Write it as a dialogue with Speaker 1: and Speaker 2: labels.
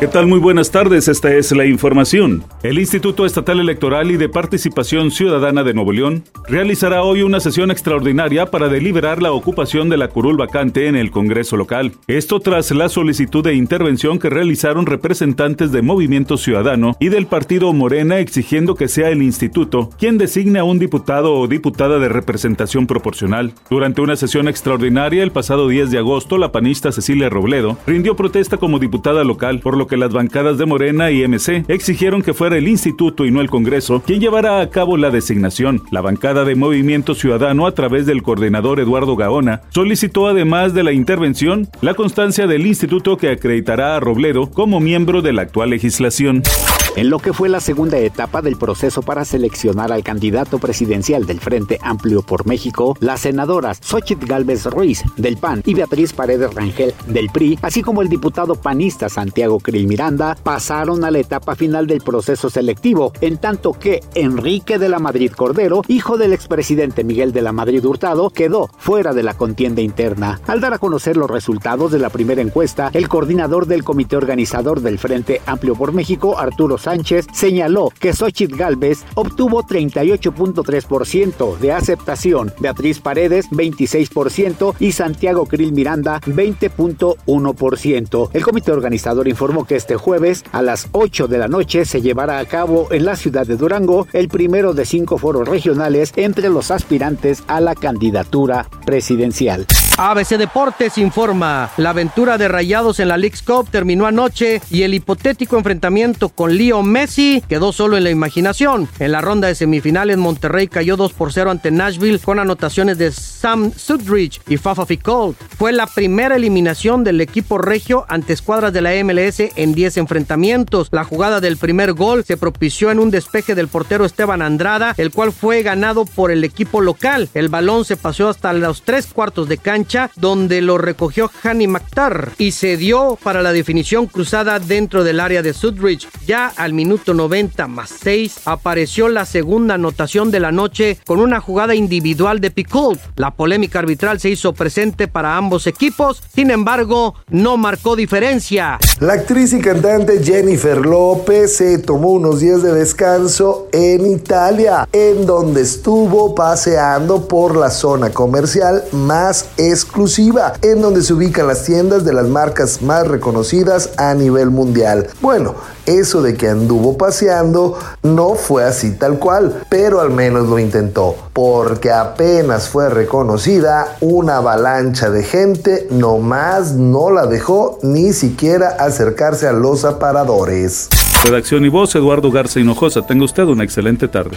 Speaker 1: ¿Qué tal? Muy buenas tardes, esta es la información. El Instituto Estatal Electoral y de Participación Ciudadana de Nuevo León realizará hoy una sesión extraordinaria para deliberar la ocupación de la curul vacante en el Congreso local. Esto tras la solicitud de intervención que realizaron representantes de Movimiento Ciudadano y del Partido Morena exigiendo que sea el instituto quien designe a un diputado o diputada de representación proporcional. Durante una sesión extraordinaria el pasado 10 de agosto, la panista Cecilia Robledo rindió protesta como diputada local, por lo que las bancadas de Morena y MC exigieron que fuera el instituto y no el Congreso quien llevara a cabo la designación. La bancada de Movimiento Ciudadano, a través del coordinador Eduardo Gaona, solicitó además de la intervención la constancia del instituto que acreditará a Robledo como miembro de la actual legislación
Speaker 2: en lo que fue la segunda etapa del proceso para seleccionar al candidato presidencial del Frente Amplio por México, las senadoras Xochitl Galvez Ruiz del PAN y Beatriz Paredes Rangel del PRI, así como el diputado panista Santiago Krill Miranda, pasaron a la etapa final del proceso selectivo, en tanto que Enrique de la Madrid Cordero, hijo del expresidente Miguel de la Madrid Hurtado, quedó fuera de la contienda interna. Al dar a conocer los resultados de la primera encuesta, el coordinador del comité organizador del Frente Amplio por México, Arturo Sánchez señaló que Xochitl Galvez obtuvo 38.3% de aceptación, Beatriz Paredes 26% y Santiago Krill Miranda 20.1%. El comité organizador informó que este jueves a las 8 de la noche se llevará a cabo en la ciudad de Durango el primero de cinco foros regionales entre los aspirantes a la candidatura presidencial.
Speaker 3: ABC Deportes informa, la aventura de Rayados en la League's Cup terminó anoche y el hipotético enfrentamiento con Leo Messi quedó solo en la imaginación. En la ronda de semifinales Monterrey cayó 2 por 0 ante Nashville con anotaciones de Sam Sudridge y Fafa Ficol. Fue la primera eliminación del equipo regio ante escuadras de la MLS en 10 enfrentamientos. La jugada del primer gol se propició en un despeje del portero Esteban Andrada, el cual fue ganado por el equipo local. El balón se pasó hasta los tres cuartos de cancha donde lo recogió Hani Maktar y se dio para la definición cruzada dentro del área de Sudridge. Ya al minuto 90 más 6 apareció la segunda anotación de la noche con una jugada individual de Picoult. La polémica arbitral se hizo presente para ambos equipos, sin embargo, no marcó diferencia.
Speaker 4: La actriz y cantante Jennifer López se tomó unos días de descanso en Italia, en donde estuvo paseando por la zona comercial más exclusiva, en donde se ubican las tiendas de las marcas más reconocidas a nivel mundial. Bueno, eso de que anduvo paseando no fue así tal cual, pero al menos lo intentó, porque apenas fue reconocida, una avalancha de gente nomás no la dejó ni siquiera acercarse a los aparadores.
Speaker 1: Redacción y voz, Eduardo Garza Hinojosa. Tenga usted una excelente tarde.